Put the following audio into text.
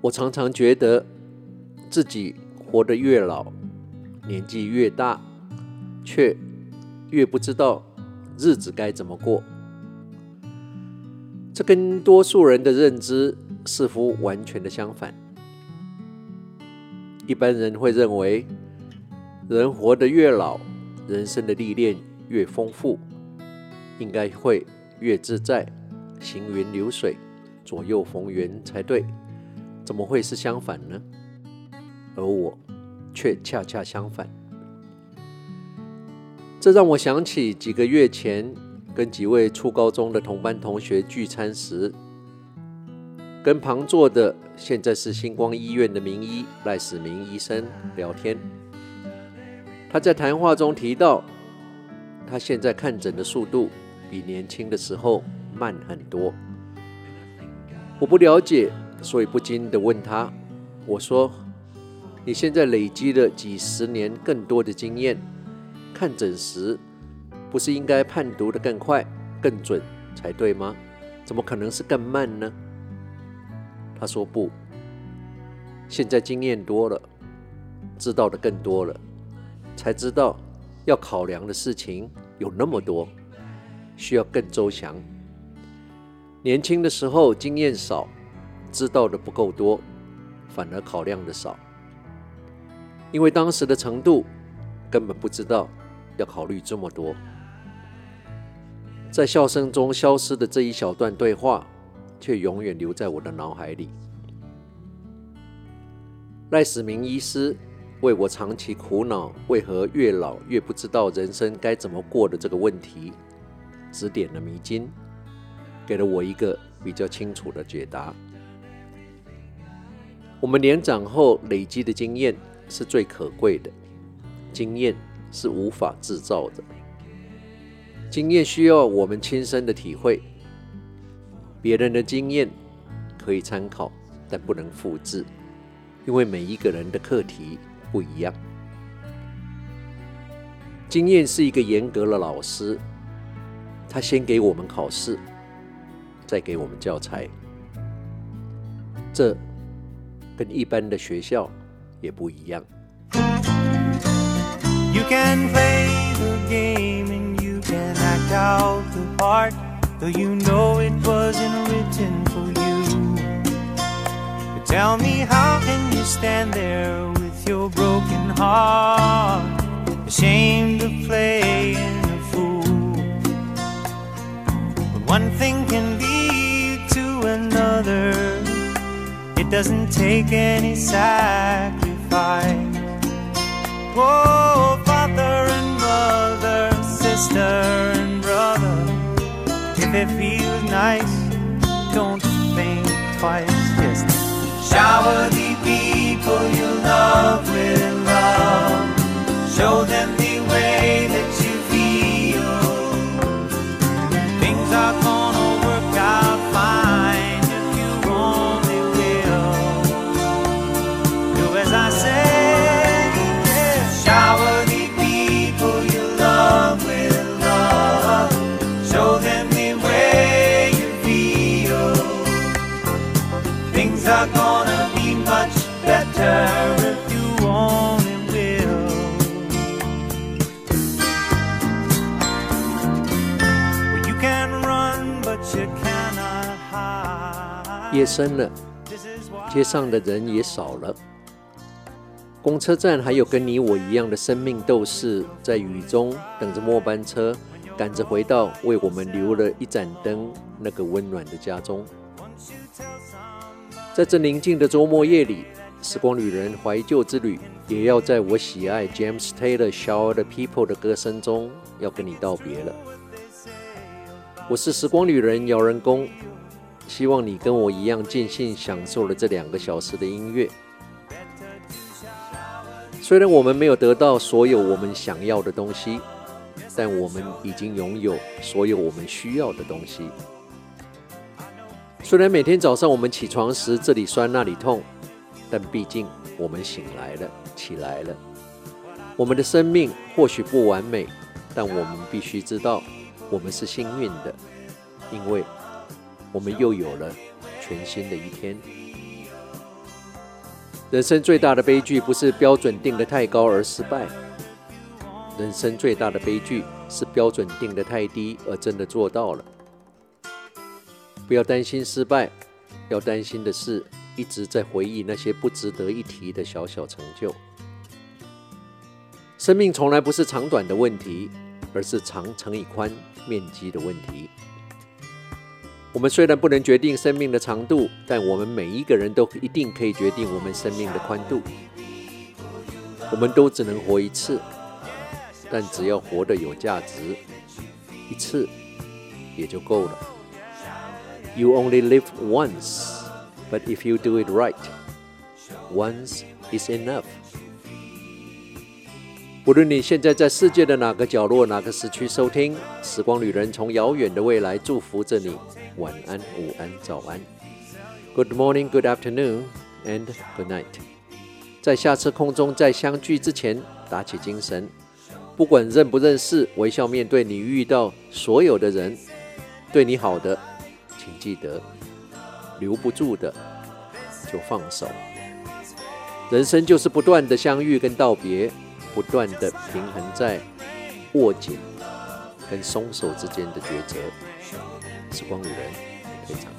我常常觉得自己活得越老，年纪越大，却越不知道日子该怎么过。这跟多数人的认知似乎完全的相反。一般人会认为，人活得越老，人生的历练越丰富，应该会越自在，行云流水，左右逢源才对。怎么会是相反呢？而我却恰恰相反。这让我想起几个月前跟几位初高中的同班同学聚餐时，跟旁坐的现在是星光医院的名医赖史明医生聊天。他在谈话中提到，他现在看诊的速度比年轻的时候慢很多。我不了解，所以不禁地问他：“我说，你现在累积了几十年更多的经验，看诊时不是应该判读得更快、更准才对吗？怎么可能是更慢呢？”他说：“不，现在经验多了，知道的更多了。”才知道要考量的事情有那么多，需要更周详。年轻的时候经验少，知道的不够多，反而考量的少，因为当时的程度根本不知道要考虑这么多。在笑声中消失的这一小段对话，却永远留在我的脑海里。赖史明医师。为我长期苦恼为何越老越不知道人生该怎么过的这个问题，指点了迷津，给了我一个比较清楚的解答。我们年长后累积的经验是最可贵的，经验是无法制造的，经验需要我们亲身的体会。别人的经验可以参考，但不能复制，因为每一个人的课题。不一样，经验是一个严格的老师，他先给我们考试，再给我们教材。这跟一般的学校也不一样。You can play the game and you can act out the part, though you know it wasn't written for you. But tell me how can you stand there? Your broken heart, ashamed of playing It doesn't take any sacrifice. Oh, father and mother, sister and brother. If it feels nice, don't think twice. Just shower the people you love are gonna be much better if you only will. 夜深了，街上的人也少了。公车站还有跟你我一样的生命斗士，在雨中等着末班车，赶着回到为我们留了一盏灯那个温暖的家中。在这宁静的周末夜里。时光旅人怀旧之旅，也要在我喜爱 James Taylor《Shower the People》的歌声中，要跟你道别了。我是时光旅人姚人工，希望你跟我一样尽兴享受了这两个小时的音乐。虽然我们没有得到所有我们想要的东西，但我们已经拥有所有我们需要的东西。虽然每天早上我们起床时这里酸那里痛。但毕竟我们醒来了，起来了。我们的生命或许不完美，但我们必须知道，我们是幸运的，因为我们又有了全新的一天。人生最大的悲剧不是标准定得太高而失败，人生最大的悲剧是标准定得太低而真的做到了。不要担心失败，要担心的是一直在回忆那些不值得一提的小小成就。生命从来不是长短的问题，而是长乘以宽面积的问题。我们虽然不能决定生命的长度，但我们每一个人都一定可以决定我们生命的宽度。我们都只能活一次，但只要活得有价值，一次也就够了。You only live once, but if you do it right, once is enough. 无论你现在在世界的哪个角落、哪个时区收听，时光旅人从遥远的未来祝福着你。晚安、午安、早安。Good morning, good afternoon, and good night。在下次空中再相聚之前，打起精神。不管认不认识，微笑面对你遇到所有的人。对你好的，请记得，留不住的就放手。人生就是不断的相遇跟道别，不断的平衡，在握紧跟松手之间的抉择。时光旅人，非常。